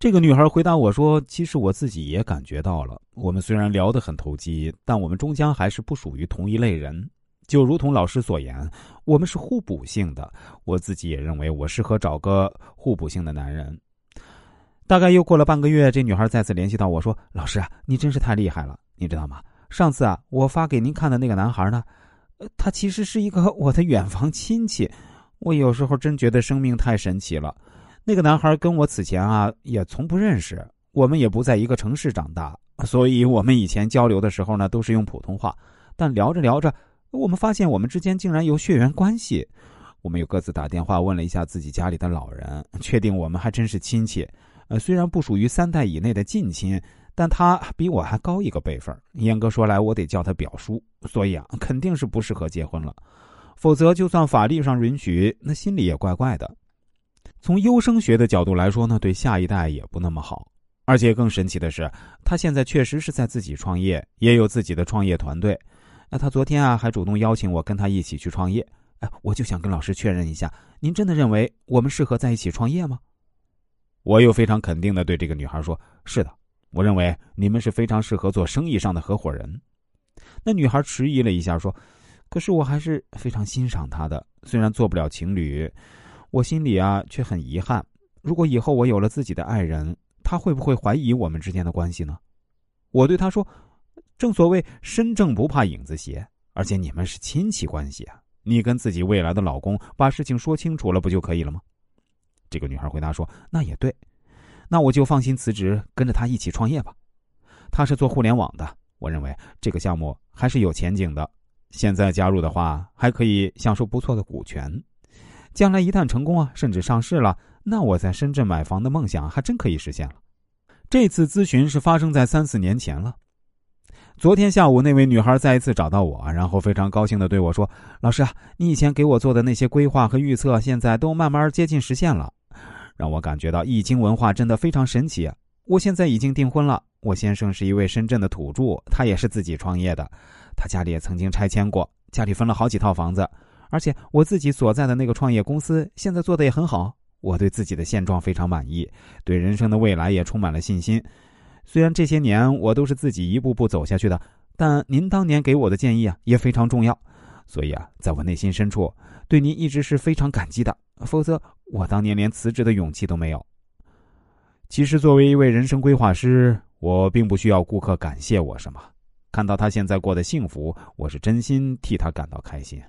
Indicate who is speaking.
Speaker 1: 这个女孩回答我说：“其实我自己也感觉到了，我们虽然聊得很投机，但我们终将还是不属于同一类人。就如同老师所言，我们是互补性的。我自己也认为我适合找个互补性的男人。”大概又过了半个月，这女孩再次联系到我说：“老师啊，你真是太厉害了！你知道吗？上次啊，我发给您看的那个男孩呢，他其实是一个我的远房亲戚。我有时候真觉得生命太神奇了。”那个男孩跟我此前啊也从不认识，我们也不在一个城市长大，所以我们以前交流的时候呢都是用普通话。但聊着聊着，我们发现我们之间竟然有血缘关系。我们又各自打电话问了一下自己家里的老人，确定我们还真是亲戚。呃，虽然不属于三代以内的近亲，但他比我还高一个辈分。严格说来，我得叫他表叔。所以啊，肯定是不适合结婚了。否则，就算法律上允许，那心里也怪怪的。从优生学的角度来说呢，对下一代也不那么好。而且更神奇的是，他现在确实是在自己创业，也有自己的创业团队。那他昨天啊，还主动邀请我跟他一起去创业。哎，我就想跟老师确认一下，您真的认为我们适合在一起创业吗？我又非常肯定的对这个女孩说：“是的，我认为你们是非常适合做生意上的合伙人。”那女孩迟疑了一下说：“可是我还是非常欣赏他的，虽然做不了情侣。”我心里啊，却很遗憾。如果以后我有了自己的爱人，他会不会怀疑我们之间的关系呢？我对他说：“正所谓身正不怕影子斜，而且你们是亲戚关系啊，你跟自己未来的老公把事情说清楚了，不就可以了吗？”这个女孩回答说：“那也对，那我就放心辞职，跟着他一起创业吧。他是做互联网的，我认为这个项目还是有前景的。现在加入的话，还可以享受不错的股权。”将来一旦成功啊，甚至上市了，那我在深圳买房的梦想还真可以实现了。这次咨询是发生在三四年前了。昨天下午，那位女孩再一次找到我，然后非常高兴的对我说：“老师啊，你以前给我做的那些规划和预测，现在都慢慢接近实现了，让我感觉到易经文化真的非常神奇。我现在已经订婚了，我先生是一位深圳的土著，他也是自己创业的，他家里也曾经拆迁过，家里分了好几套房子。”而且我自己所在的那个创业公司现在做的也很好，我对自己的现状非常满意，对人生的未来也充满了信心。虽然这些年我都是自己一步步走下去的，但您当年给我的建议啊也非常重要，所以啊，在我内心深处对您一直是非常感激的。否则我当年连辞职的勇气都没有。其实作为一位人生规划师，我并不需要顾客感谢我什么，看到他现在过得幸福，我是真心替他感到开心。